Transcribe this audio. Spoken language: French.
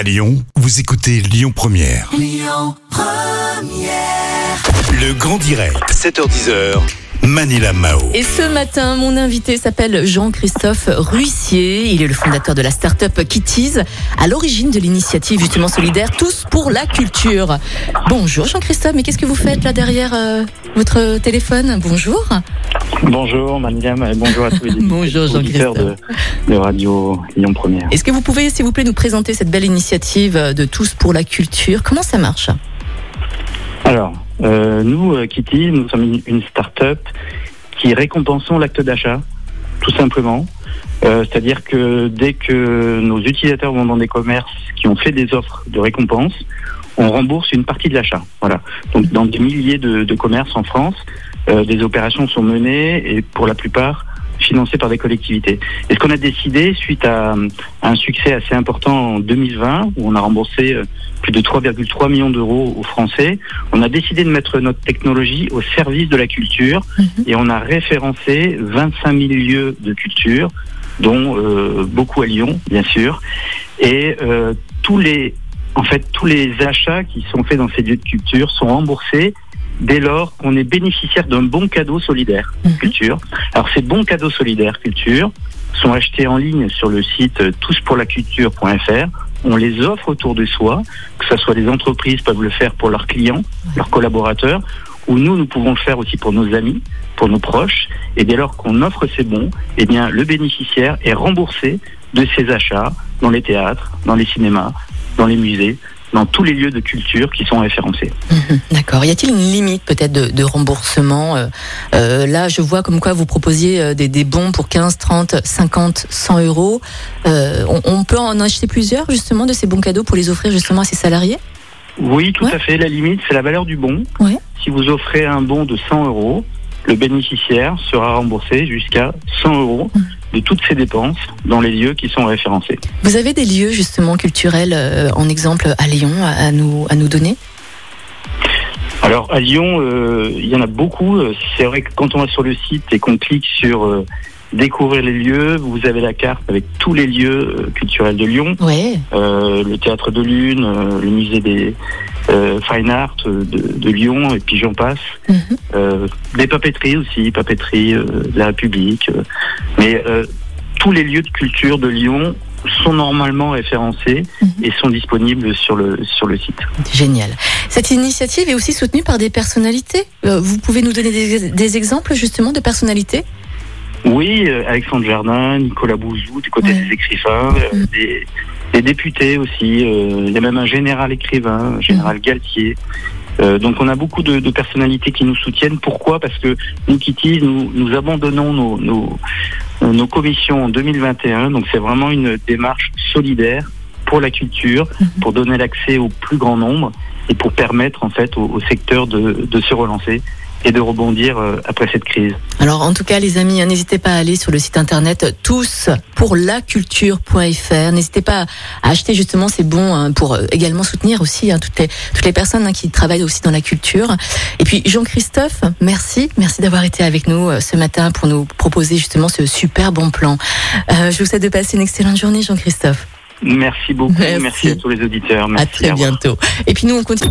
À Lyon, vous écoutez Lyon Première. Le grand direct, 7h10h. Manila Mao. Et ce matin, mon invité s'appelle Jean-Christophe Ruissier. Il est le fondateur de la start-up Kitties, à l'origine de l'initiative justement solidaire Tous pour la culture. Bonjour Jean-Christophe, mais qu'est-ce que vous faites là derrière euh, votre téléphone? Bonjour. Bonjour Maniam et bonjour à tous les Bonjour, auditeurs de, de Radio Lyon Première. Est-ce que vous pouvez, s'il vous plaît, nous présenter cette belle initiative de Tous pour la culture? Comment ça marche? Alors, euh, nous, euh, Kitty, nous sommes une, une start-up qui récompensons l'acte d'achat, tout simplement. Euh, C'est-à-dire que dès que nos utilisateurs vont dans des commerces qui ont fait des offres de récompense, on rembourse une partie de l'achat. Voilà. Donc dans des milliers de, de commerces en France, des opérations sont menées et pour la plupart financées par des collectivités. Et ce qu'on a décidé suite à, à un succès assez important en 2020 où on a remboursé euh, plus de 3,3 millions d'euros aux Français, on a décidé de mettre notre technologie au service de la culture et on a référencé 25 000 lieux de culture, dont euh, beaucoup à Lyon, bien sûr, et euh, tous les, en fait, tous les achats qui sont faits dans ces lieux de culture sont remboursés dès lors qu'on est bénéficiaire d'un bon cadeau solidaire Mhm. culture. Alors ces bons cadeaux solidaires culture sont achetés en ligne sur le site touspourlaculture.fr. On les offre autour de soi, que ce soit les entreprises peuvent le faire pour leurs clients, leurs collaborateurs, ou nous, nous pouvons le faire aussi pour nos amis, pour nos proches. Et dès lors qu'on offre ces bons, eh bien, le bénéficiaire est remboursé de ses achats dans les théâtres, dans les cinémas, dans les musées, dans tous les lieux de culture qui sont référencés. Mhm, D'accord. Y a-t-il une limite peut-être de, de remboursement euh, euh, Là, je vois comme quoi vous proposiez euh, des, des bons pour 15, 30, 50, 100 euros. Euh, on, on peut en acheter plusieurs justement de ces bons cadeaux pour les offrir justement à ses salariés? Oui, tout Ouais. à fait. La limite, c'est la valeur du bon. Ouais. Si vous offrez un bon de 100 euros, le bénéficiaire sera remboursé jusqu'à 100 euros Mm. De toutes ses dépenses dans les lieux qui sont référencés. Vous avez des lieux justement culturels euh, en exemple à Lyon à, nous, à nous donner? Alors à Lyon, euh, il y en a beaucoup. Euh, C'est vrai que quand on va sur le site et qu'on clique sur euh, découvrir les lieux, vous avez la carte avec tous les lieux culturels de Lyon, Ouais. Euh, le théâtre de Lune, le musée des Fine Art de, de Lyon, et puis j'en passe. Mhm. Euh, des papeteries aussi, papeterie euh, de la République. euh, mais euh, tous les lieux de culture de Lyon sont normalement référencés Mhm. et sont disponibles sur le sur le site. Génial. Cette initiative est aussi soutenue par des personnalités. Euh, vous pouvez nous donner des, des exemples justement de personnalités? Oui, euh, Alexandre Jardin, Nicolas Bouzou, du côté Ouais. des écrivains, euh, Mhm. des, des députés aussi. euh, il y a même un général écrivain, un général Mhm. Galtier. Euh, donc on a beaucoup de, de personnalités qui nous soutiennent. Pourquoi? Parce que nous, Kitty, nous, nous abandonnons nos, nos, nos commissions en 2021. Donc c'est vraiment une démarche solidaire pour la culture, Mhm. pour donner l'accès au plus grand nombre et pour permettre en fait au, au secteur de, de se relancer et de rebondir euh, après cette crise. Alors en tout cas les amis, hein, n'hésitez pas à aller sur le site internet tous pour laculture.fr. N'hésitez pas à acheter justement ces bons hein, pour euh, également soutenir aussi hein, toutes les toutes les personnes hein, qui travaillent aussi dans la culture. Et puis Jean-Christophe, merci, merci d'avoir été avec nous euh, ce matin pour nous proposer justement ce super bon plan. Euh, je vous souhaite de passer une excellente journée Jean-Christophe. Merci beaucoup. Merci. Merci, à tous les auditeurs. Merci. à très bientôt. Et puis nous on continue.